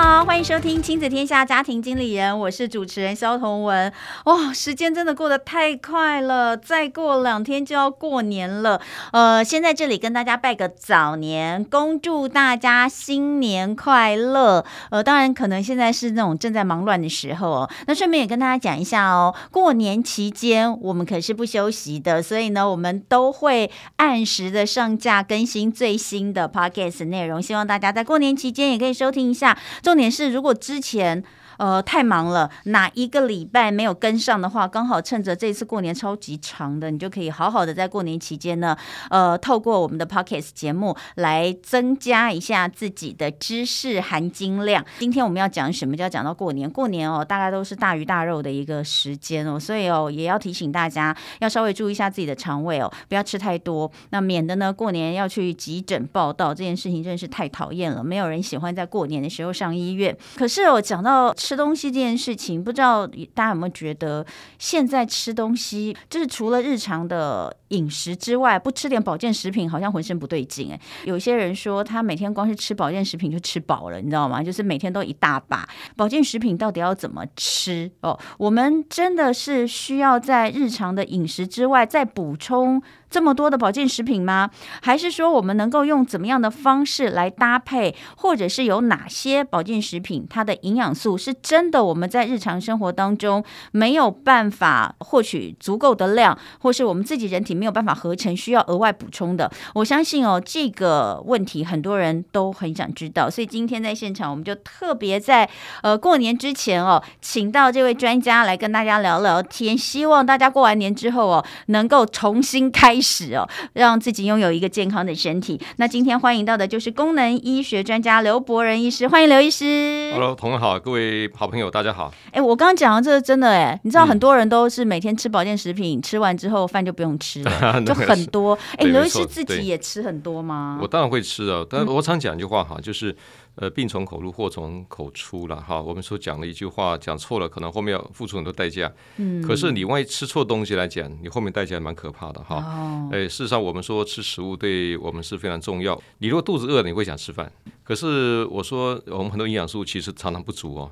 好，欢迎收听《亲子天下家庭经理人》，我是主持人萧同文。哇、哦，时间真的过得太快了，再过两天就要过年了。呃，先在这里跟大家拜个早年，恭祝大家新年快乐。呃，当然可能现在是那种正在忙乱的时候哦。那顺便也跟大家讲一下哦，过年期间我们可是不休息的，所以呢，我们都会按时的上架更新最新的 Podcast 内容。希望大家在过年期间也可以收听一下。重点是，如果之前。呃，太忙了，哪一个礼拜没有跟上的话，刚好趁着这次过年超级长的，你就可以好好的在过年期间呢，呃，透过我们的 Podcast 节目来增加一下自己的知识含金量。今天我们要讲什么？就要讲到过年，过年哦，大概都是大鱼大肉的一个时间哦，所以哦，也要提醒大家要稍微注意一下自己的肠胃哦，不要吃太多，那免得呢过年要去急诊报道这件事情真是太讨厌了，没有人喜欢在过年的时候上医院。可是哦，讲到吃东西这件事情，不知道大家有没有觉得，现在吃东西就是除了日常的饮食之外，不吃点保健食品，好像浑身不对劲哎。有些人说，他每天光是吃保健食品就吃饱了，你知道吗？就是每天都一大把保健食品，到底要怎么吃哦？我们真的是需要在日常的饮食之外再补充这么多的保健食品吗？还是说我们能够用怎么样的方式来搭配，或者是有哪些保健食品，它的营养素是真的我们在日常生活当中没有办法获取足够的量，或是我们自己人体没有办法合成，需要额外补充的？我相信哦，这个问题很多人都很想知道，所以今天在现场我们就特别在呃过年之前哦，请到这位专家来跟大家聊聊天，希望大家过完年之后哦，能够重新开。开始哦，让自己拥有一个健康的身体。那今天欢迎到的就是功能医学专家刘博仁医师，欢迎刘医师。Hello，同学好，各位好朋友，大家好。哎，我刚刚讲的这个真的哎，你知道很多人都是每天吃保健食品，嗯、吃完之后饭就不用吃了，就很多。哎，刘医师自己也吃很多吗？我当然会吃啊，但我常讲一句话哈，就是。呃，病从口入，祸从口出了哈。我们说讲了一句话，讲错了，可能后面要付出很多代价。嗯，可是你万一吃错东西来讲，你后面代价蛮可怕的哈。哦，哎，事实上我们说吃食物对我们是非常重要。你如果肚子饿了，你会想吃饭。可是我说我们很多营养素其实常常不足哦。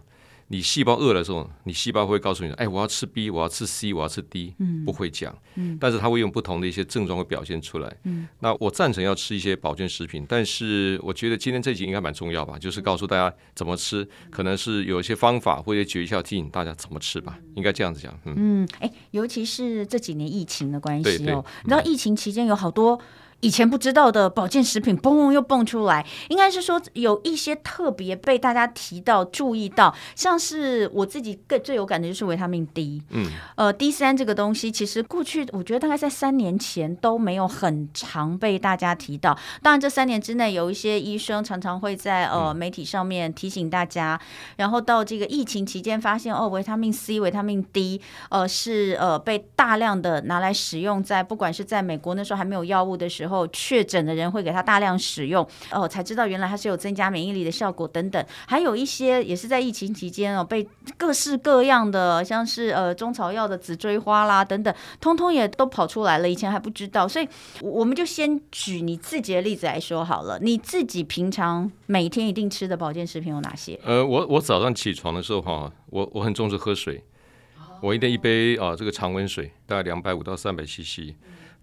你细胞饿的时候，你细胞会告诉你，哎，我要吃 B，我要吃 C，我要吃 D，嗯，不会讲，嗯，但是它会用不同的一些症状会表现出来，嗯，那我赞成要吃一些保健食品，但是我觉得今天这集应该蛮重要吧，就是告诉大家怎么吃，可能是有一些方法或者诀窍提醒大家怎么吃吧，应该这样子讲，嗯，嗯，哎，尤其是这几年疫情的关系哦，你知道疫情期间有好多。以前不知道的保健食品，嘣又蹦出来，应该是说有一些特别被大家提到、注意到，像是我自己更最有感的就是维他命 D，嗯，呃，D 三这个东西，其实过去我觉得大概在三年前都没有很常被大家提到。当然，这三年之内有一些医生常常会在呃媒体上面提醒大家，然后到这个疫情期间发现哦，维他命 C、维他命 D，呃，是呃被大量的拿来使用在不管是在美国那时候还没有药物的时候。然后确诊的人会给他大量使用哦，才知道原来它是有增加免疫力的效果等等。还有一些也是在疫情期间哦，被各式各样的像是呃中草药的紫锥花啦等等，通通也都跑出来了。以前还不知道，所以我们就先举你自己的例子来说好了。你自己平常每天一定吃的保健食品有哪些？呃，我我早上起床的时候哈，我我很重视喝水，我一定一杯啊这个常温水，大概两百五到三百 CC。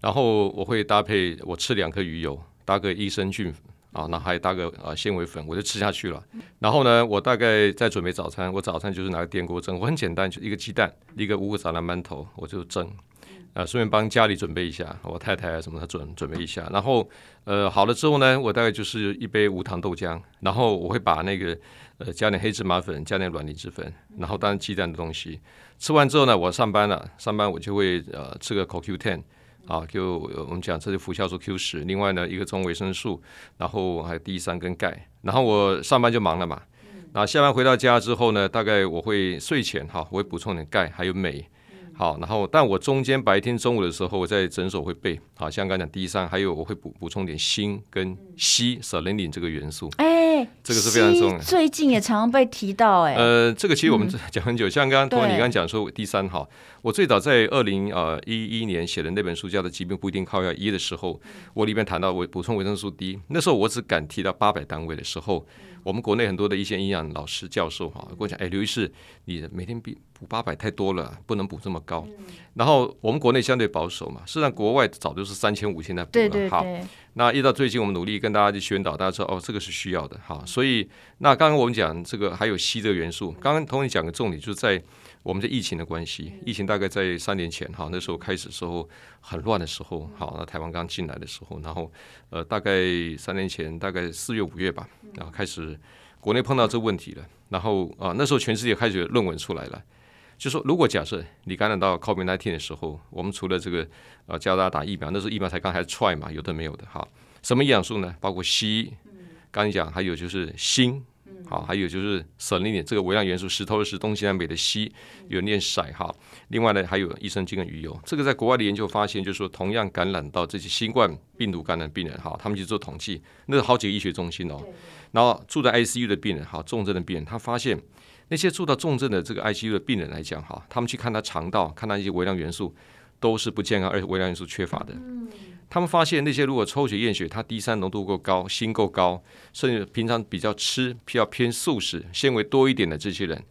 然后我会搭配我吃两颗鱼油，搭个益生菌啊，那还搭个啊纤维粉，我就吃下去了。然后呢，我大概在准备早餐，我早餐就是拿个电锅蒸，我很简单，就一个鸡蛋，一个五谷杂粮馒头，我就蒸啊，顺便帮家里准备一下，我太太啊什么的准准备一下。然后呃好了之后呢，我大概就是一杯无糖豆浆，然后我会把那个呃加点黑芝麻粉，加点卵磷脂粉，然后当然鸡蛋的东西。吃完之后呢，我上班了，上班我就会呃吃个 CoQ10。啊，就我们讲这是辅酵素 Q 十，另外呢一个中维生素，然后还有 D 三跟钙，然后我上班就忙了嘛，那下班回到家之后呢，大概我会睡前哈，我会补充点钙还有镁，好，然后但我中间白天中午的时候，我在诊所会背，好像刚才讲 D 三，还有我会补补充点锌跟硒 （selenium） 这个元素。哎，这个是非常重要。最近也常常被提到，哎，呃，这个其实我们讲很久，嗯、像刚刚托你刚刚讲说 D 三哈，我最早在二零呃一一年写的那本书叫做《疾病不一定靠药医》的时候，我里面谈到我补充维生素 D，那时候我只敢提到八百单位的时候。我们国内很多的一些营养老师教授哈，跟我讲，哎，刘医师，你每天比补八百太多了，不能补这么高。然后我们国内相对保守嘛，实际上国外早就是三千五千在补了。对对对。好，那一到最近我们努力跟大家去宣导，大家知道哦，这个是需要的哈。所以那刚刚我们讲这个还有硒这个元素，刚刚同你讲个重点就是在。我们的疫情的关系，疫情大概在三年前哈，那时候开始的时候很乱的时候，好，那台湾刚进来的时候，然后呃，大概三年前大概四月五月吧，然后开始国内碰到这个问题了，然后啊，那时候全世界开始有论文出来了，就说如果假设你感染到 COVID-19 的时候，我们除了这个呃教大家打疫苗，那时候疫苗才刚开始 try 嘛，有的没有的哈，什么营养素呢？包括硒，刚才讲还有就是锌。好，还有就是硒离点这个微量元素，石头的石，东西南北的西，有人念骰哈。另外呢，还有益生菌跟鱼油。这个在国外的研究发现，就是说同样感染到这些新冠病毒感染病人哈，他们去做统计，那是好几个医学中心哦。然后住在 ICU 的病人哈，重症的病人，他发现那些住到重症的这个 ICU 的病人来讲哈，他们去看他肠道，看他一些微量元素都是不健康，而且微量元素缺乏的。他们发现那些如果抽血验血，他 D 三浓度够高，锌够高，甚至平常比较吃比较偏素食、纤维多一点的这些人，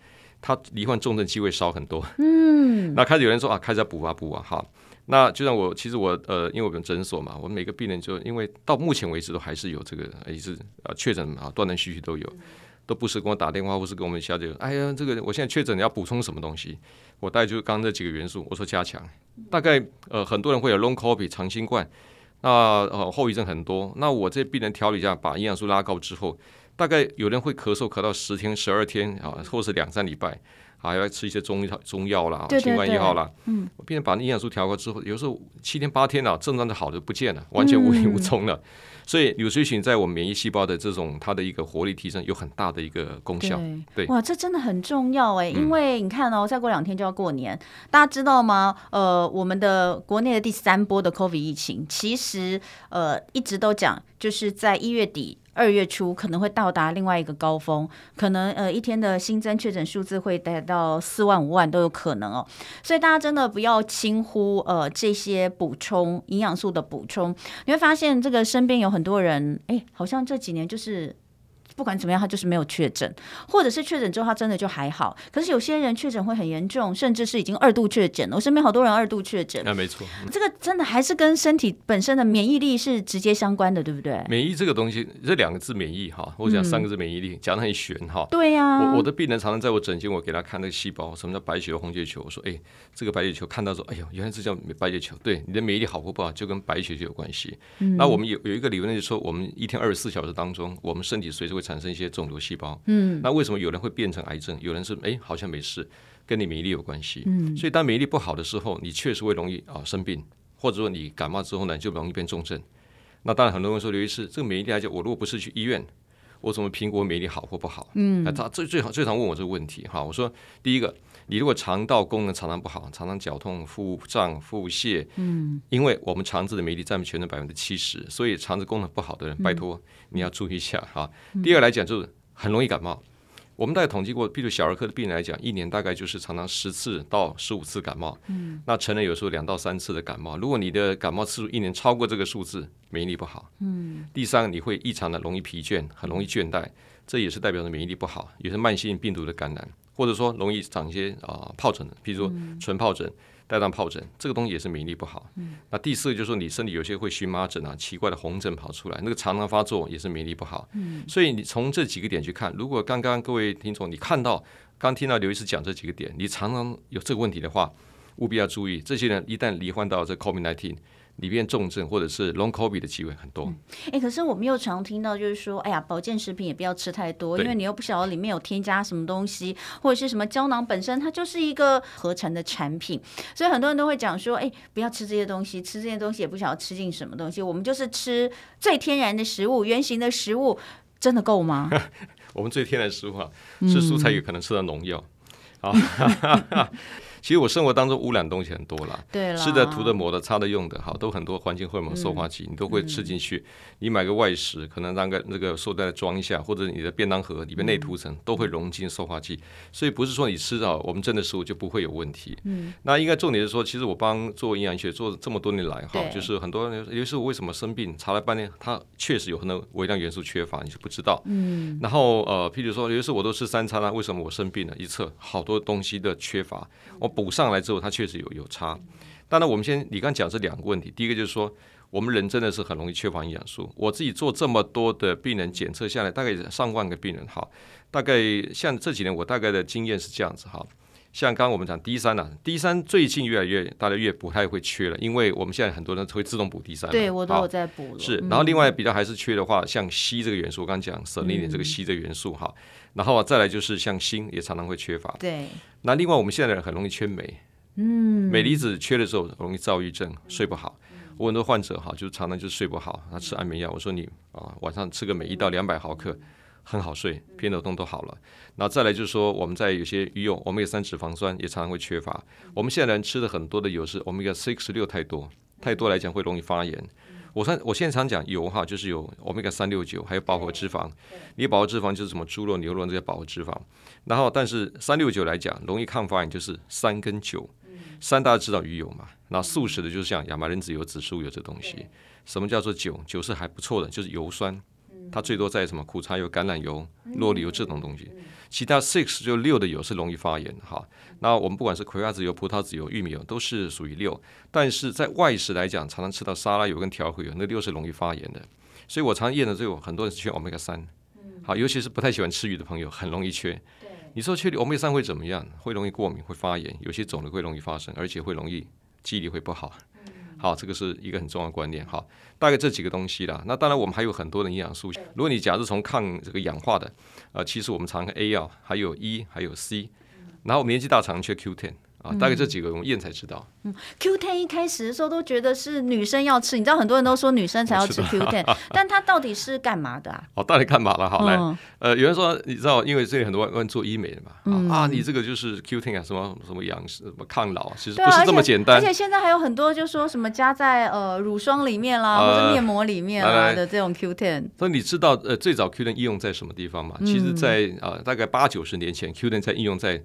他罹患重症机会少很多。嗯，那开始有人说啊，开始要补啊补啊，哈。那就像我，其实我呃，因为我们诊所嘛，我们每个病人就因为到目前为止都还是有这个，也是呃确诊啊断断续续都有，都不时跟我打电话，或是跟我们小姐，哎呀，这个我现在确诊，你要补充什么东西？我大概就是刚刚这几个元素，我说加强。大概呃很多人会有 Long COVID 长新冠。那呃后遗症很多，那我这病人调理一下，把营养素拉高之后，大概有人会咳嗽咳到十天、十二天啊，或是两三礼拜，还要吃一些中药中药啦、清冠一号啦。嗯，病人把营养素调高之后，有时候七天八天啊，症状就好的不见了，完全无影无踪了。嗯所以柳水菌在我们免疫细胞的这种它的一个活力提升有很大的一个功效。对，对哇，这真的很重要哎，因为你看哦，再过两天就要过年，嗯、大家知道吗？呃，我们的国内的第三波的 COVID 疫情，其实呃一直都讲，就是在一月底。二月初可能会到达另外一个高峰，可能呃一天的新增确诊数字会达到四万五万都有可能哦，所以大家真的不要轻忽呃这些补充营养素的补充，你会发现这个身边有很多人，哎，好像这几年就是。不管怎么样，他就是没有确诊，或者是确诊之后他真的就还好。可是有些人确诊会很严重，甚至是已经二度确诊了。我身边好多人二度确诊，那没错。这个真的还是跟身体本身的免疫力是直接相关的，对不对？免疫这个东西，这两个字免疫哈，我讲三个字免疫力，讲得很玄哈。对呀。我我的病人常常在我诊间，我给他看那个细胞，什么叫白血球、红血球？我说，哎，这个白血球看到说，哎呦，原来这叫白血球。对，你的免疫力好或不好，就跟白血球有关系。那我们有有一个理论，就是说，我们一天二十四小时当中，我们身体随时会产生一些肿瘤。细胞，嗯，那为什么有人会变成癌症？有人是哎，好像没事，跟你免疫力有关系，嗯，所以当免疫力不好的时候，你确实会容易啊生病，或者说你感冒之后呢，就容易变重症。那当然，很多人说刘医师，这个免疫力来讲，我如果不是去医院，我怎么评估免疫力好或不好？嗯，那他最最好最常问我这个问题哈。我说，第一个，你如果肠道功能常常不好，常常绞痛、腹胀、腹泻，嗯，因为我们肠子的免疫力占全身百分之七十，所以肠子功能不好的人，拜托你要注意一下哈。第二来讲就是。很容易感冒，我们大概统计过，比如小儿科的病人来讲，一年大概就是常常十次到十五次感冒。嗯，那成人有时候两到三次的感冒。如果你的感冒次数一年超过这个数字，免疫力不好。嗯，第三，你会异常的容易疲倦，很容易倦怠，这也是代表着免疫力不好，也是慢性病毒的感染，或者说容易长一些啊疱疹，譬如说唇疱疹。带状疱疹这个东西也是免疫力不好。嗯、那第四个就是说，你身体有些会荨麻疹啊，奇怪的红疹跑出来，那个常常发作也是免疫力不好。嗯、所以你从这几个点去看，如果刚刚各位听众你看到刚听到刘医师讲这几个点，你常常有这个问题的话，务必要注意，这些人一旦罹患到这 COVID-19。里面重症或者是 long COVID 的机会很多。哎、嗯欸，可是我们又常听到，就是说，哎呀，保健食品也不要吃太多，因为你又不晓得里面有添加什么东西，或者是什么胶囊本身它就是一个合成的产品，所以很多人都会讲说，哎、欸，不要吃这些东西，吃这些东西也不晓得吃进什么东西。我们就是吃最天然的食物，原型的食物，真的够吗？我们最天然的食物啊，吃蔬菜有可能吃到农药。好。其实我生活当中污染东西很多啦，对，吃的、涂的、抹的、擦的、用的，好，都很多环境荷尔蒙、塑化剂，你都会吃进去。嗯、你买个外食，可能那个那个塑料袋装一下，或者你的便当盒里面内涂层都会溶进塑化剂。所以不是说你吃到我们真的食物就不会有问题。嗯，那应该重点是说，其实我帮做营养学做这么多年来，哈，就是很多人，尤其是我为什么生病，查了半天，他确实有很多微量元素缺乏，你是不知道。嗯，然后呃，譬如说，尤其是我都吃三餐啊，为什么我生病了？一测好多东西的缺乏，我补上来之后，它确实有有差。当然，我们先你刚讲这两个问题，第一个就是说，我们人真的是很容易缺乏营养素。我自己做这么多的病人检测下来，大概上万个病人，哈，大概像这几年我大概的经验是这样子，哈。像刚刚我们讲 D 三呐，D 三最近越来越大家越不太会缺了，因为我们现在很多人会自动补 D 三。对，我都有在补了。是，然后另外比较还是缺的话，像硒这个元素，我刚刚讲 selenium 这个硒这个元素哈，然后再来就是像锌也常常会缺乏。对。那另外我们现在人很容易缺镁，嗯，镁离子缺的时候容易躁郁症，睡不好。我很多患者哈，就常常就睡不好，他吃安眠药，我说你啊晚上吃个镁一到两百毫克。很好睡，偏头痛都好了。那再来就是说，我们在有些鱼油，Omega 三脂肪酸也常常会缺乏。我们现在人吃的很多的油是 Omega 6、十六太多，太多来讲会容易发炎。我说我现在常讲油哈，就是有 Omega 三六九，还有饱和脂肪。你饱和脂肪就是什么猪肉、牛肉这些饱和脂肪。然后但是三六九来讲，容易抗发炎就是三跟九。三大家知道鱼油嘛？那素食的就是像亚麻仁籽油、紫苏油这东西。什么叫做九？九是还不错的，就是油酸。它最多在什么苦茶油、橄榄油、洛梨油这种东西，其他 six 就六的油是容易发炎哈。那我们不管是葵花籽油、葡萄籽油、玉米油都是属于六，但是在外食来讲，常常吃到沙拉油跟调和油，那六是容易发炎的。所以我常验的这个很多人是缺 omega 三，好，尤其是不太喜欢吃鱼的朋友，很容易缺。你说缺 omega 三会怎么样？会容易过敏，会发炎，有些肿瘤会容易发生，而且会容易记忆力会不好。好，这个是一个很重要的观念。好，大概这几个东西啦。那当然，我们还有很多的营养素。如果你假如从抗这个氧化的，呃，其实我们常看 A 药，还有 E，还有 C。然后我们年纪大常缺 Q10。啊，大概这几个我们验才知道。嗯，Q ten 一开始的时候都觉得是女生要吃，你知道很多人都说女生才要吃 Q ten，但它到底是干嘛的啊？哦，到底干嘛了？好来，呃，有人说你知道，因为这里很多人做医美的嘛，啊，你这个就是 Q ten 啊，什么什么养什么抗老，其实不是这么简单。而且现在还有很多就说什么加在呃乳霜里面啦，或者面膜里面啦的这种 Q ten。所以你知道呃最早 Q ten 应用在什么地方吗？其实，在啊大概八九十年前，Q ten 在应用在。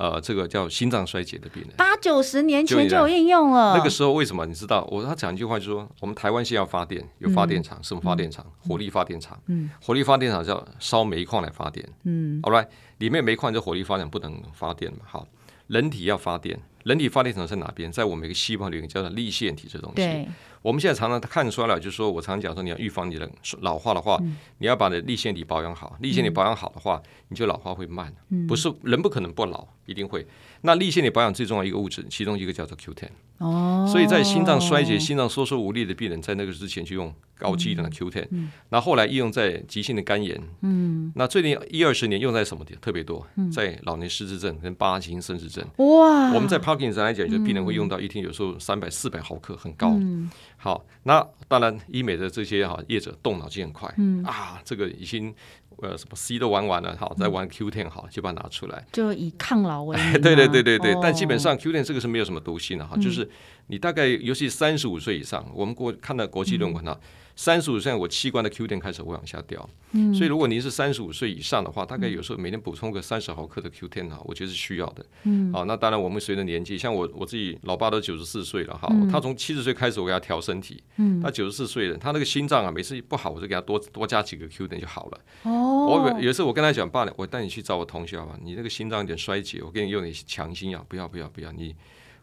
呃，这个叫心脏衰竭的病人，八九十年前就有应用了。那个时候为什么？你知道，我他讲一句话，就是说，我们台湾现在要发电，有发电厂，什么发电厂？火力发电厂。嗯，火力发电厂叫烧煤矿来发电。嗯，好来，里面煤矿就火力发电不能发电嘛。好，人体要发电，人体发电厂在哪边？在我们一个细胞里面叫做立腺体这东西。对。我们现在常常看出来了，就是说我常常讲说，你要预防你的老化的话，嗯、你要把你的立腺体保养好。立腺体保养好的话，嗯、你就老化会慢。嗯、不是人不可能不老，一定会。那立腺体保养最重要一个物质，其中一个叫做 Q10。哦。所以在心脏衰竭、心脏收缩无力的病人，在那个之前就用高剂量的 Q10。嗯。那后来应用在急性的肝炎。嗯。那最近一二十年用在什么地方特别多？在老年失智症跟八型肾失症。哇。我们在 Parkinson 来讲，就病人会用到一天有时候三百、四百毫克，很高。嗯。好，那当然，医美的这些哈业者动脑筋很快，嗯啊，这个已经呃什么 C 都玩完了，好，再玩 Q Ten 好，就把它拿出来，就以抗老为 主。对对对对对，但基本上 Q Ten 这个是没有什么毒性的哈，就是你大概尤其三十五岁以上，我们国看到国际论文哈。三十五岁，我器官的 Q10 开始会往下掉，嗯、所以如果您是三十五岁以上的话，大概有时候每天补充个三十毫克的 Q10 哈，我觉得是需要的。嗯，好，那当然我们随着年纪，像我我自己老爸都九十四岁了哈，嗯、他从七十岁开始我给他调身体，嗯，他九十四岁了，他那个心脏啊，每次不好我就给他多多加几个 Q10 就好了。哦，我有一次我跟他讲，爸，我带你去找我同学好吧，你那个心脏有点衰竭，我给你用点强心药，不要不要不要你。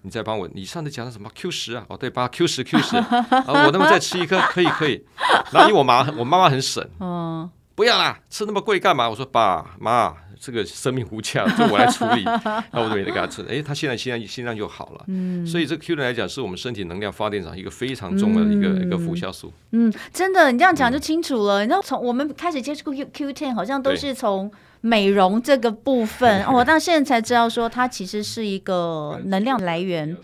你再帮我，你上次讲的什么 Q 十啊？哦，对，把 Q 十 Q 十，啊，我能不能再吃一颗？可以可以。然后因为我妈，我妈妈很省，嗯，不要啦，吃那么贵干嘛？我说爸妈，这个生命无价，就我来处理。那我就每天给他吃，哎，他现在心脏心脏就好了。嗯，所以这个 Q 十来讲，是我们身体能量发电厂一个非常重要的一个一个辅效素。嗯，真的，你这样讲就清楚了。你知道，从我们开始接触 Q Q ten，好像都是从。美容这个部分 哦，我到现在才知道说它其实是一个能量来源。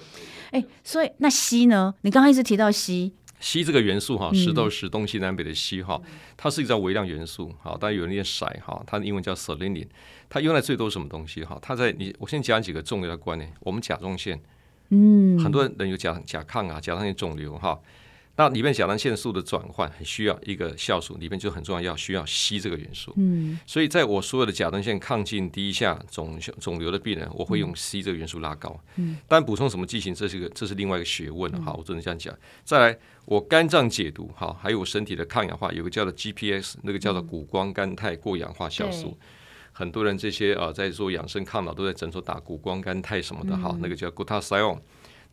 哎，所以那硒呢？你刚刚一直提到硒，硒这个元素哈，石头石东西南北的硒哈，它是一个微量元素，哈，当然有人念硒哈，它的英文叫 selenium，它用来最多什么东西哈？它在你，我先讲几个重要的观念。我们甲状腺，嗯，很多人有甲甲亢啊，甲状腺肿瘤哈。那里面甲状腺素的转换很需要一个酵素，里面就很重要，要需要硒这个元素。嗯，所以在我所有的甲状腺亢进低下肿肿瘤的病人，我会用硒这个元素拉高。嗯，但补充什么剂型，这是一个这是另外一个学问了。好，我只能这样讲。再来，我肝脏解毒哈，还有我身体的抗氧化，有个叫做 GPS，那个叫做谷胱甘肽过氧化酵素。很多人这些啊在做养生抗老都在诊所打谷胱甘肽什么的哈，那个叫 glutathione。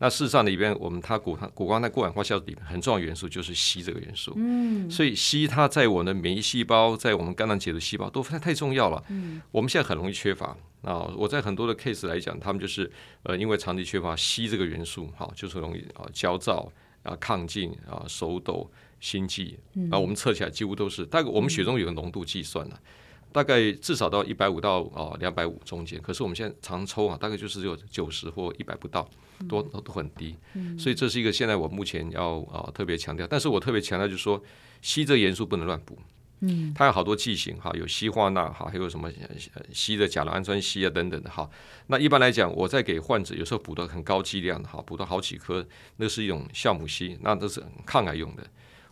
那事实上里边，我们它谷它谷胱肽过氧化酵素里面很重要元素就是硒这个元素。嗯，所以硒它在我们的免疫细胞，在我们肝脏解毒细胞都太太重要了。嗯，我们现在很容易缺乏啊。我在很多的 case 来讲，他们就是呃因为长期缺乏硒这个元素，好，就是容易啊焦躁啊亢进啊手抖心悸啊。我们测起来几乎都是，大概我们血中有个浓度计算了。大概至少到一百五到啊两百五中间，可是我们现在常抽啊，大概就是有九十或一百不到，都都很低，所以这是一个现在我目前要啊特别强调。但是我特别强调就是说，硒这个元素不能乱补，嗯，它有好多剂型哈，有硒化钠哈，还有什么硒的甲硫氨酸硒啊等等的哈。那一般来讲，我在给患者有时候补的很高剂量的哈，补到好几颗，那是一种酵母硒，那都是抗癌用的。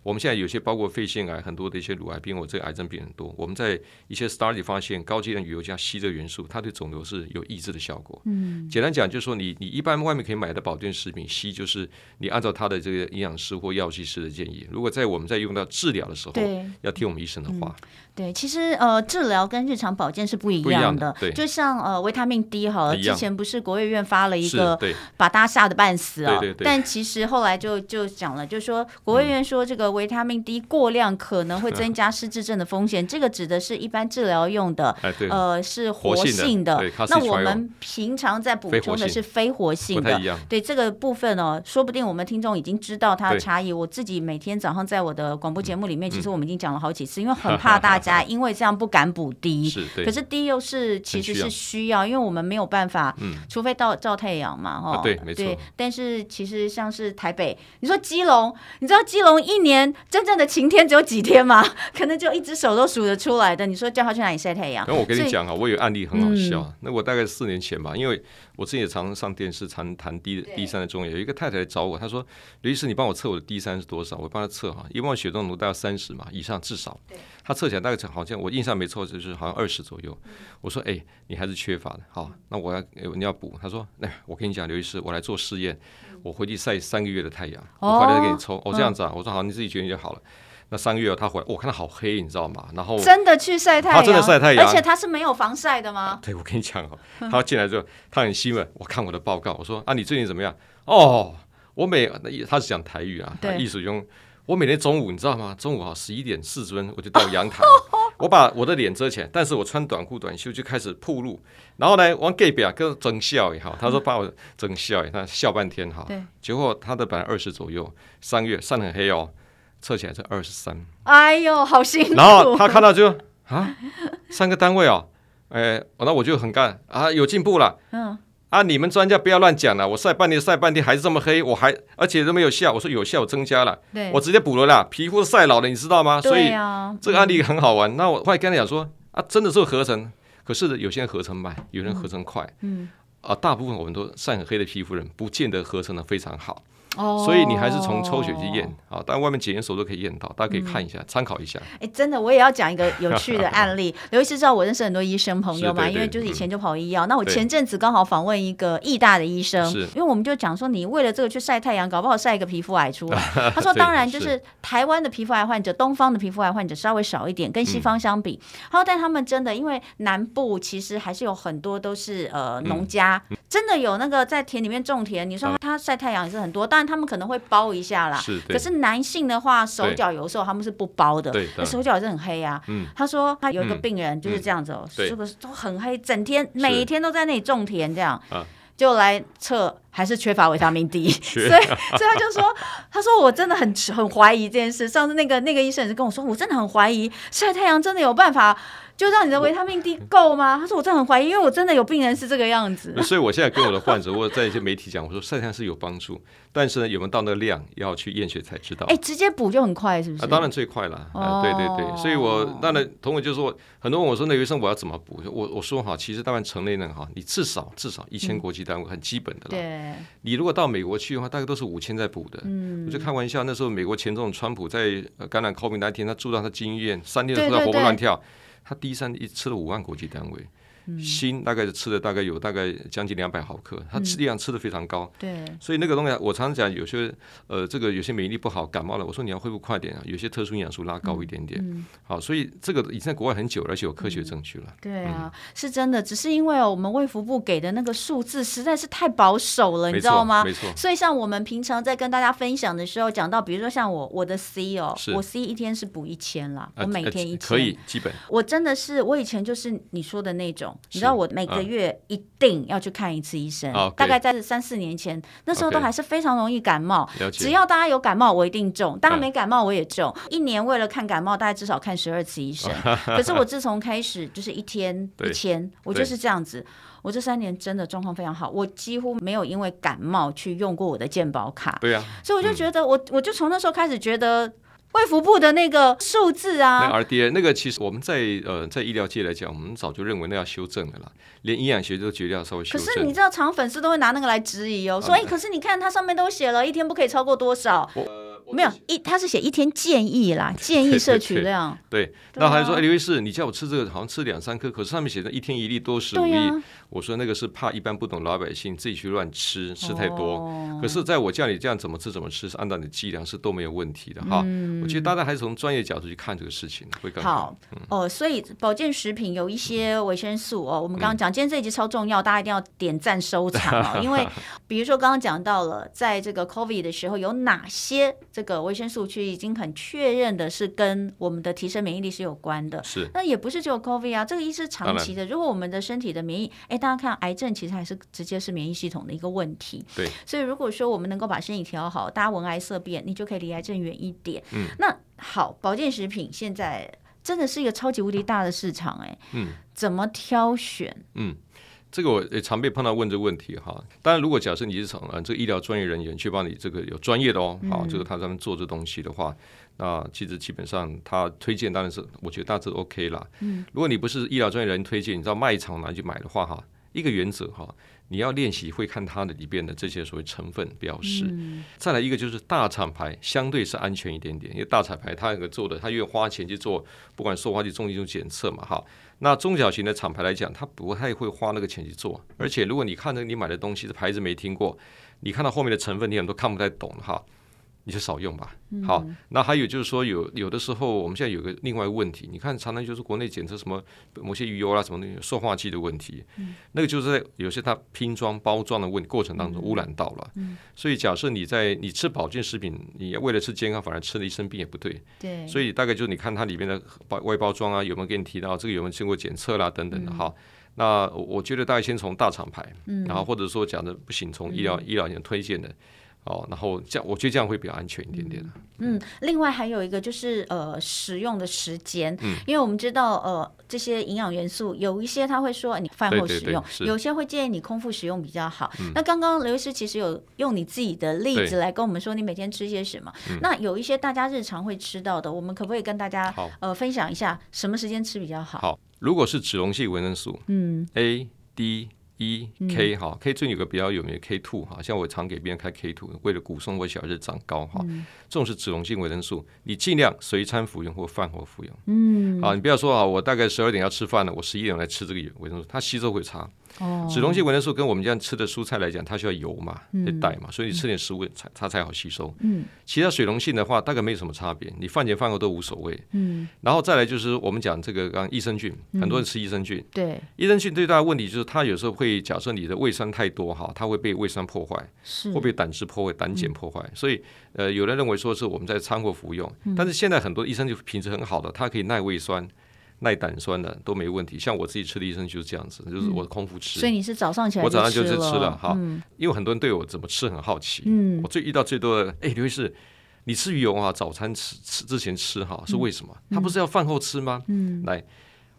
我们现在有些包括肺腺癌，很多的一些乳癌病，我这个癌症病人多。我们在一些 study 发现，高剂量鱼油加硒这个元素，它对肿瘤是有抑制的效果。嗯，简单讲就是说，你你一般外面可以买的保健食品，硒就是你按照它的这个营养师或药剂师的建议。如果在我们在用到治疗的时候，对，要听我们医生的话。嗯、对，其实呃，治疗跟日常保健是不一样的。就像呃，维他命 D 好了，之前不是国务院发了一个，把大家吓得半死啊、哦。对对对。但其实后来就就讲了，就是说国务院说这个维他命 D 过。过量可能会增加失智症的风险，这个指的是一般治疗用的，呃，是活性的。那我们平常在补充的是非活性的，对这个部分哦，说不定我们听众已经知道它的差异。我自己每天早上在我的广播节目里面，其实我们已经讲了好几次，因为很怕大家因为这样不敢补 D，可是 D 又是其实是需要，因为我们没有办法，除非到照太阳嘛，哈，对，没错。但是其实像是台北，你说基隆，你知道基隆一年真正的晴天只有几天吗？可能就一只手都数得出来的。你说叫他去哪里晒太阳？那我跟你讲啊，我有案例很好笑。嗯、那我大概四年前吧，因为我自己也常常上电视谈谈 D D 三的重要。有一个太太来找我，她说：“刘医师，你帮我测我的 D 三是多少？”我帮她测哈，一般血中浓度大概三十嘛以上至少。她测起来大概好像我印象没错，就是好像二十左右。我说：“哎、欸，你还是缺乏的。好，那我要你要补。”她说：“哎，我跟你讲，刘医师，我来做试验，我回去晒三个月的太阳，我回来再给你抽。”哦，这样子啊？我说好，你自己决定就好了。那三个月他回来，我看他好黑，你知道吗？然后真的去晒太阳，他真的晒太阳，而且他是没有防晒的吗？对，我跟你讲哦，他进来之后，他很兴奋。我看我的报告，我说啊，你最近怎么样？哦，我每他是讲台语啊，他意思用我每天中午你知道吗？中午啊十一点四十分我就到阳台，我把我的脸遮起来，但是我穿短裤短袖就开始暴露，然后呢往隔壁跟整笑也好，他说把我整笑，他笑半天哈，结果他的本来二十左右，三个月晒很黑哦。测起来是二十三，哎呦，好辛苦！然后他看到就啊，三个单位哦，哎，那我就很干啊，有进步了。嗯，啊，你们专家不要乱讲了，我晒半天晒半天还是这么黑，我还而且都没有效。我说有效增加了，对，我直接补了啦，皮肤晒老了，你知道吗？所以这个案例很好玩。那我后来跟他讲说啊，真的是合成，可是有些人合成慢，有人合成快，嗯，啊，大部分我们都晒很黑的皮肤人，不见得合成的非常好。所以你还是从抽血去验啊，当然外面检验所都可以验到，大家可以看一下，参考一下。哎，真的，我也要讲一个 有趣的案例。刘医师知道我认识很多医生朋友嘛，因为就是以前就跑医药。那我前阵子刚好访问一个义大的医生，因为我们就讲说，你为了这个去晒太阳，搞不好晒一个皮肤癌出来。他说，当然就是台湾的皮肤癌患者，东方的皮肤癌患者稍微少一点，跟西方相比。他说，但他们真的，因为南部其实还是有很多都是呃农家，真的有那个在田里面种田。你说他晒太阳也是很多，当然他们可能会包一下啦。是，可是男性的话，手脚有时候他们是不包的。对，手脚也是很黑啊。嗯。他说他有一个病人就是这样子哦，是不是都很黑，整天每天都在那里种田这样。就来测。还是缺乏维他命 D，所以所以他就说，他说我真的很很怀疑这件事。上次那个那个医生也是跟我说，我真的很怀疑晒太阳真的有办法。就让你的维他命 D 够吗？他说我真的很怀疑，因为我真的有病人是这个样子。所以我现在跟我的患者，我在一些媒体讲，我说晒太阳是有帮助，但是呢，有没有到那个量，要去验血才知道。哎、欸，直接补就很快，是不是？啊，当然最快了。哦、啊，对对对，所以我当然同学就说，很多人问我说，那医生我要怎么补？我我说哈，其实当然成内呢哈，你至少至少一千国际单位很基本的了。对。你如果到美国去的话，大概都是五千在补的。嗯。我就开玩笑，那时候美国前总统川普在感染 COVID 那天，他住到他进医院，三天都在活蹦乱跳。他第三一吃了五万国际单位。锌大概是吃的大概有大概将近两百毫克，它剂量吃的非常高，对，所以那个东西我常常讲，有些呃这个有些免疫力不好，感冒了，我说你要恢复快点啊，有些特殊营养素拉高一点点，好，所以这个已经在国外很久了，而且有科学证据了。对啊，是真的，只是因为我们卫福部给的那个数字实在是太保守了，你知道吗？没错，所以像我们平常在跟大家分享的时候，讲到比如说像我我的 C 哦，我 C 一天是补一千啦，我每天一千。可以基本，我真的是我以前就是你说的那种，你知道我每个月一定要去看一次医生，大概在三四年前，那时候都还是非常容易感冒。只要大家有感冒，我一定中；大家没感冒，我也中。一年为了看感冒，大概至少看十二次医生。可是我自从开始就是一天一千，我就是这样子。我这三年真的状况非常好，我几乎没有因为感冒去用过我的健保卡。对啊，所以我就觉得，我我就从那时候开始觉得。卫福部的那个数字啊，那 RDA 那个其实我们在呃在医疗界来讲，我们早就认为那要修正的啦，连营养学都觉得要稍微修正。可是你知道，常粉丝都会拿那个来质疑哦，所以可是你看它上面都写了一天不可以超过多少。没有一，他是写一天建议啦，建议摄取量。对，对，对，那还说，哎，刘医师，你叫我吃这个，好像吃两三颗，可是上面写的一天一粒多食五粒。啊、我说那个是怕一般不懂老百姓自己去乱吃，吃太多。哦、可是在我叫你这样怎么吃怎么吃，是按照你的剂量是都没有问题的哈。嗯、我觉得大家还是从专业角度去看这个事情会更好。好、嗯、哦，所以保健食品有一些维生素哦，我们刚刚讲，今天这一集超重要，大家一定要点赞收藏哦，因为比如说刚刚讲到了，在这个 COVID 的时候有哪些。这个维生素区已经很确认的是跟我们的提升免疫力是有关的，是。那也不是只有 COVID 啊，这个也是长期的。如果我们的身体的免疫，哎，大家看癌症其实还是直接是免疫系统的一个问题。对。所以如果说我们能够把身体调好，大家闻癌色变，你就可以离癌症远一点。嗯。那好，保健食品现在真的是一个超级无敌大的市场，哎。嗯。怎么挑选？嗯。这个我也常被碰到问这个问题哈。当然，如果假设你是从啊这个医疗专业人员去帮你这个有专业的哦，好，就是他专门做这东西的话，那其实基本上他推荐当然是我觉得大致 OK 啦。嗯，如果你不是医疗专业人员推荐，你知道卖场哪去买的话哈，一个原则哈，你要练习会看它的里边的这些所谓成分标识。再来一个就是大厂牌相对是安全一点点，因为大厂牌它有个做的，它愿意花钱去做，不管塑化剂、重金属检测嘛哈。那中小型的厂牌来讲，他不太会花那个钱去做，而且如果你看着你买的东西的牌子没听过，你看到后面的成分你很多看不太懂哈。你就少用吧。好，那还有就是说有，有有的时候我们现在有个另外一个问题，你看常常就是国内检测什么某些鱼油啊什么东西塑化剂的问题，嗯、那个就是在有些它拼装包装的问过程当中污染到了。嗯嗯、所以假设你在你吃保健食品，你为了吃健康，反而吃了一身病也不对。对。所以大概就是你看它里面的包外包装啊，有没有给你提到这个有没有经过检测啦等等的哈。嗯、那我觉得大概先从大厂牌，嗯、然后或者说讲的不行，从医疗、嗯、医疗人员推荐的。哦，然后这样，我觉得这样会比较安全一点点。嗯，另外还有一个就是呃，使用的时间，嗯，因为我们知道呃，这些营养元素有一些他会说你饭后使用，有些会建议你空腹使用比较好。嗯、那刚刚刘医师其实有用你自己的例子来跟我们说，你每天吃些什么？那有一些大家日常会吃到的，我们可不可以跟大家呃分享一下什么时间吃比较好？好，如果是脂溶性维生素，嗯，A、D。一 K 哈，K 最近有个比较有名的 K two 哈，像我常给别人开 K two，为了骨松或小孩子长高哈，这种是脂溶性维生素，你尽量随餐服用或饭后服用。嗯，啊，你不要说啊，我大概十二点要吃饭了，我十一点来吃这个维生素，它吸收会差。哦，脂溶性维生素跟我们这样吃的蔬菜来讲，它需要油嘛，得带嘛，所以你吃点食物才它才好吸收。嗯，其他水溶性的话，大概没有什么差别，你饭前饭后都无所谓。嗯，然后再来就是我们讲这个刚刚益生菌，很多人吃益生菌。对，益生菌最大的问题就是它有时候会假设你的胃酸太多哈，它会被胃酸破坏，是会被胆汁破坏、胆碱破坏。所以呃，有人认为说是我们在餐后服用，但是现在很多医生就品质很好的，它可以耐胃酸。耐胆酸的都没问题。像我自己吃的医生就是这样子，就是我空腹吃。所以你是早上起来我早上就是吃了哈，嗯、因为很多人对我怎么吃很好奇。嗯，我最遇到最多的，哎，刘医师，你吃鱼油啊？早餐吃吃之前吃哈，是为什么？他不是要饭后吃吗？嗯，来，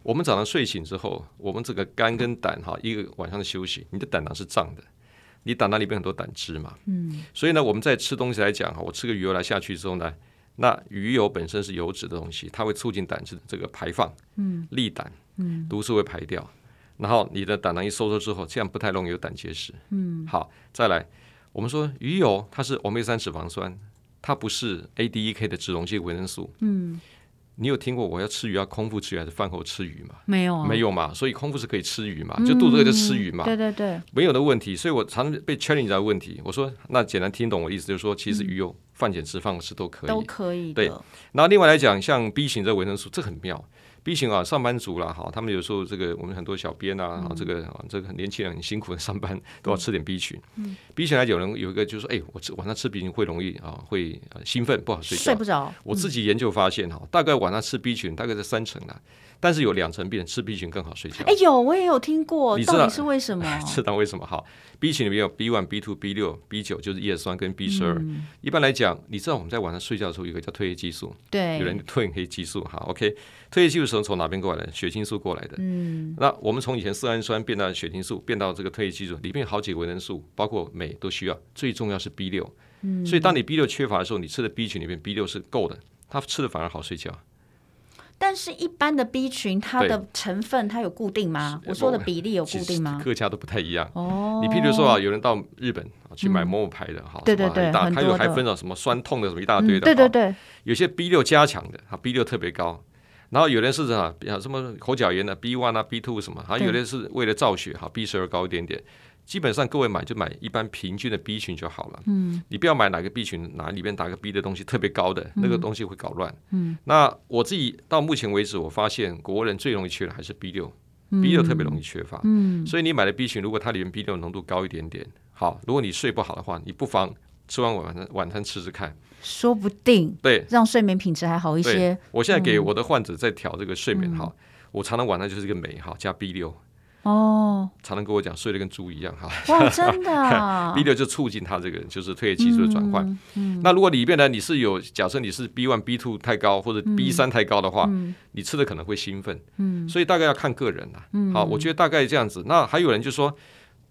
我们早上睡醒之后，我们这个肝跟胆哈，一个晚上的休息，你的胆囊是胀的。你胆囊里边很多胆汁嘛，嗯，所以呢，我们在吃东西来讲哈，我吃个鱼油来下去之后呢，那鱼油本身是油脂的东西，它会促进胆汁的这个排放，嗯，利胆，嗯，毒素会排掉，然后你的胆囊一收缩之后，这样不太容易有胆结石，嗯，好，再来，我们说鱼油它是欧米三脂肪酸，它不是 A、D、E、K 的脂溶性维生素，嗯。你有听过我要吃鱼要空腹吃鱼还是饭后吃鱼吗？没有啊，没有嘛，所以空腹是可以吃鱼嘛，就肚子饿就吃鱼嘛，对对对，没有的问题。所以我常常被 challenge 的问题，我说那简单听懂我的意思，就是说其实鱼油饭前吃饭后吃都可以，都可以。对，然后另外来讲，像 B 型这维生素，这很妙。B 型啊，上班族啦，哈，他们有时候这个我们很多小编啊，嗯、这个啊，这个年轻人很辛苦的上班，都要吃点 B 群。嗯、B 群来讲，有人有一个就是说，哎，我吃晚上吃 B 群会容易啊，会兴奋，不好睡觉，睡不着。嗯、我自己研究发现哈，大概晚上吃 B 群大概在三成啦。但是有两层病人吃 B 群更好睡觉。哎有，我也有听过，你知道到底是为什么？知道为什么？哈，B 群里面有 B one、B two、B 六、B 九，就是叶酸跟 B 十二。一般来讲，你知道我们在晚上睡觉的时候有个叫褪黑激素，对，有人褪黑激素。哈，OK，褪黑激素是从哪边过来的？血清素过来的。嗯，那我们从以前色氨酸变到血清素，变到这个褪黑激素，里面好几个维生素，包括镁都需要。最重要是 B 六。嗯，所以当你 B 六缺乏的时候，你吃的 B 群里面 B 六是够的，它吃的反而好睡觉。但是，一般的 B 群，它的成分它有固定吗？我说的比例有固定吗？各家都不太一样。哦，你譬如说啊，有人到日本去买某某牌的，哈，对对对，它有还分了什么酸痛的什么一大堆的，对对对。有些 B 六加强的，哈，B 六特别高。然后有人是啊，什么口角炎的 B one 啊，B two 什么，还有的是为了造血，哈，B 十二高一点点。基本上各位买就买一般平均的 B 群就好了。嗯，你不要买哪个 B 群，哪里面打个 B 的东西特别高的，那个东西会搞乱。嗯，那我自己到目前为止，我发现国人最容易缺的还是 B 六，B 六特别容易缺乏。嗯，所以你买的 B 群，如果它里面 B 六浓度高一点点，好，如果你睡不好的话，你不妨吃完晚餐晚餐吃吃看，说不定对让睡眠品质还好一些。我现在给我的患者在调这个睡眠哈，我常常晚上就是一个镁哈加 B 六。哦，常常跟我讲睡得跟猪一样哈，哇，真的啊，B 六就促进他这个就是褪黑激素的转换。嗯嗯、那如果里面呢，你是有假设你是 B one、B two 太高或者 B 三太高的话，嗯、你吃的可能会兴奋。嗯，所以大概要看个人啦。嗯、好，我觉得大概这样子。那还有人就说，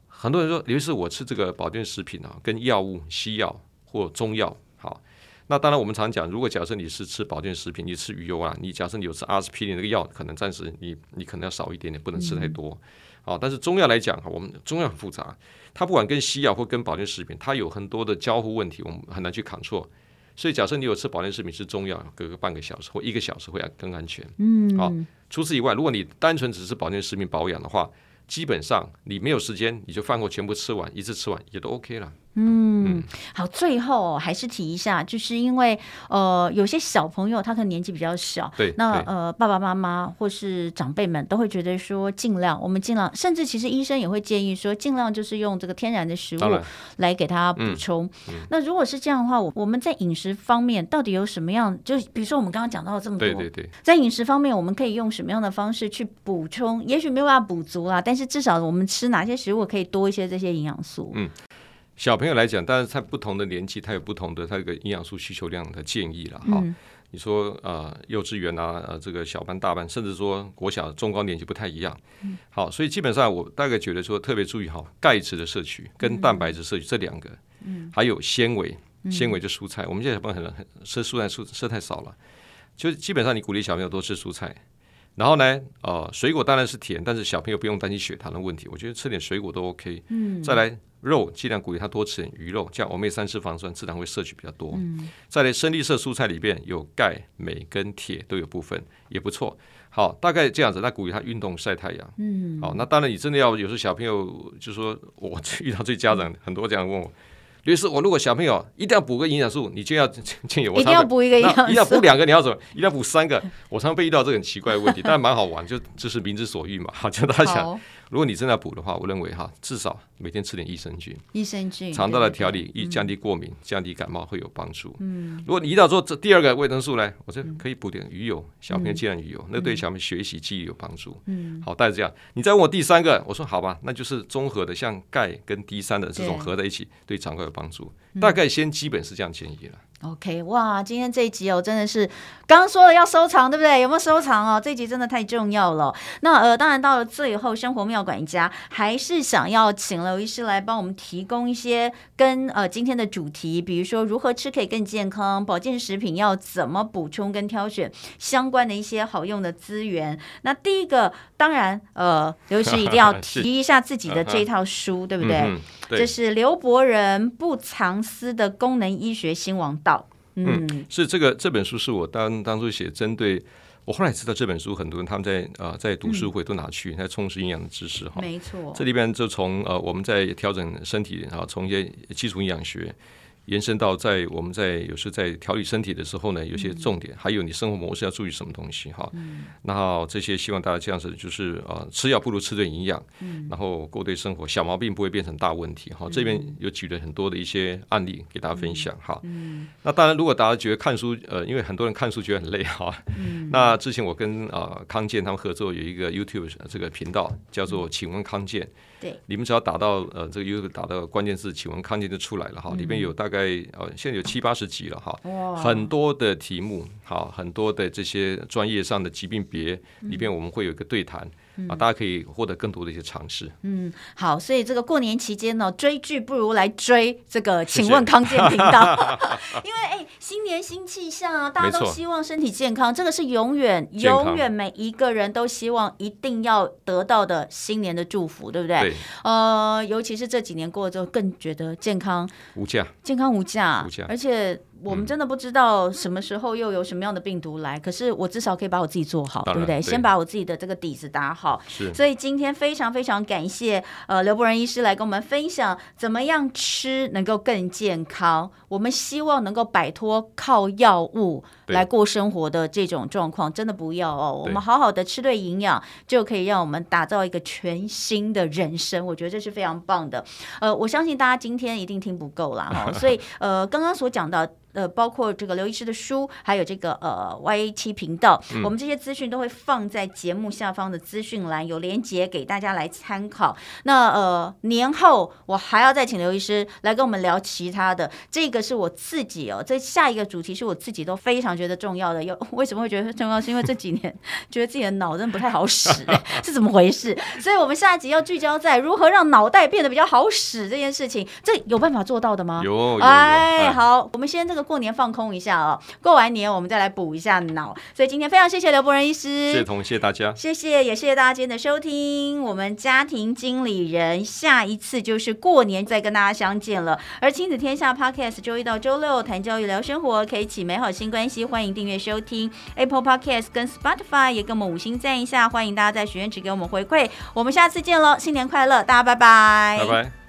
很多人说，尤其是我吃这个保健食品啊，跟药物、西药或中药。好，那当然我们常讲，如果假设你是吃保健食品，你吃鱼油啊，你假设你有吃阿司匹林那个药，可能暂时你你可能要少一点点，不能吃太多。嗯好，但是中药来讲哈，我们中药很复杂，它不管跟西药或跟保健食品，它有很多的交互问题，我们很难去 control。所以假设你有吃保健食品吃中药，隔个半个小时或一个小时会更安全。嗯，好，除此以外，如果你单纯只是保健食品保养的话，基本上你没有时间，你就饭后全部吃完，一次吃完也都 OK 了。嗯，好，最后还是提一下，就是因为呃，有些小朋友他可能年纪比较小，对，那呃，爸爸妈妈或是长辈们都会觉得说，尽量我们尽量，甚至其实医生也会建议说，尽量就是用这个天然的食物来给他补充。那如果是这样的话，我我们在饮食方面到底有什么样？就比如说我们刚刚讲到了这么多，对对对，在饮食方面我们可以用什么样的方式去补充？也许没有办法补足啦，但是至少我们吃哪些食物可以多一些这些营养素？嗯。小朋友来讲，但是在不同的年纪，他有不同的他一个营养素需求量的建议了哈。嗯、你说呃，幼稚园啊，呃，这个小班、大班，甚至说国小、中高年级不太一样。嗯、好，所以基本上我大概觉得说，特别注意好，钙质的摄取跟蛋白质摄取这两个，嗯、还有纤维，纤维就蔬菜。嗯、我们现在小朋友很很吃蔬菜，蔬吃太少了，就基本上你鼓励小朋友多吃蔬菜。然后呢，呃，水果当然是甜，但是小朋友不用担心血糖的问题。我觉得吃点水果都 OK。嗯。再来肉，尽量鼓励他多吃点鱼肉，这样欧米三脂肪酸自然会摄取比较多。嗯。再来深绿色蔬菜里边有钙、镁跟铁都有部分，也不错。好，大概这样子，那鼓励他运动晒太阳。嗯。好，那当然你真的要有时候小朋友就说，我遇到这家长很多这样问我。于是，我如果小朋友一定要补个营养素，你就要 建议我。一定要补一个营养素，一定要补两个，你要怎么？一定要补三个。我常常被遇到这个很奇怪的问题，但蛮好玩，就就是民之所欲嘛。好，叫大家想，好如果你真的要补的话，我认为哈，至少每天吃点益生菌，益生菌，肠道的调理，一降低过敏、降低感冒会有帮助。嗯，如果你一到做这第二个维生素呢，我这可以补点鱼油，小朋友剂量鱼油，那对小朋友学习记忆有帮助。嗯，好，带着这样，你再问我第三个，我说好吧，那就是综合的，像钙跟 D 三的这种合在一起，对肠道有帮助。大概先基本是这样建议了。OK，哇，今天这一集哦，真的是刚刚说了要收藏，对不对？有没有收藏哦？这一集真的太重要了。那呃，当然到了最后，生活妙管家还是想要请刘医师来帮我们提供一些跟呃今天的主题，比如说如何吃可以更健康，保健食品要怎么补充跟挑选相关的一些好用的资源。那第一个，当然呃，刘医师一定要 提一下自己的这套书，对不对？嗯这是刘伯仁不藏私的功能医学新王道。嗯，嗯，是这个这本书是我当当初写针对，我后来知道这本书很多人他们在啊、呃、在读书会都拿去在充实营养的知识哈。没错，这里边就从呃我们在调整身体然后，从一些基础营养学。延伸到在我们在有时在调理身体的时候呢，有些重点，还有你生活模式要注意什么东西哈。然后这些希望大家这样子就是呃，吃药不如吃对营养，然后过对生活，小毛病不会变成大问题哈。这边有举了很多的一些案例给大家分享哈。那当然，如果大家觉得看书呃，因为很多人看书觉得很累哈。那之前我跟啊康健他们合作有一个 YouTube 这个频道叫做“请问康健”。对，你们只要打到呃这个 YouTube 打到关键字“请问康健”就出来了哈，里面有大概呃现在有七八十集了哈，很多的题目好，很多的这些专业上的疾病别里边我们会有一个对谈。啊，大家可以获得更多的一些尝试。嗯，好，所以这个过年期间呢，追剧不如来追这个。请问康健频道，因为哎，新年新气象啊，大家都希望身体健康，这个是永远永远每一个人都希望一定要得到的新年的祝福，对不对？对。呃，尤其是这几年过了之后，更觉得健康无价，健康无价，无价，而且。我们真的不知道什么时候又有什么样的病毒来，嗯、可是我至少可以把我自己做好，对不对？对，先把我自己的这个底子打好。是。所以今天非常非常感谢呃刘伯仁医师来跟我们分享怎么样吃能够更健康。我们希望能够摆脱靠药物来过生活的这种状况，真的不要哦。我们好好的吃对营养，就可以让我们打造一个全新的人生。我觉得这是非常棒的。呃，我相信大家今天一定听不够啦哈，所以呃刚刚所讲到。呃，包括这个刘医师的书，还有这个呃 Y A T 频道，嗯、我们这些资讯都会放在节目下方的资讯栏，有连结给大家来参考。那呃年后我还要再请刘医师来跟我们聊其他的，这个是我自己哦，这下一个主题是我自己都非常觉得重要的。有为什么会觉得重要？是因为这几年觉得自己的脑真的不太好使，是怎么回事？所以我们下一集要聚焦在如何让脑袋变得比较好使这件事情，这有办法做到的吗？有，有，有，哎，好，我们先这个。过年放空一下哦，过完年我们再来补一下脑。所以今天非常谢谢刘博仁医师，谢谢同，谢谢大家，谢谢也谢谢大家今天的收听。我们家庭经理人下一次就是过年再跟大家相见了。而亲子天下 Podcast 周一到周六谈教育聊生活，可以起美好新关系。欢迎订阅收听 Apple Podcast 跟 Spotify，也给我们五星赞一下。欢迎大家在许愿池给我们回馈。我们下次见喽，新年快乐，大家拜拜，拜拜。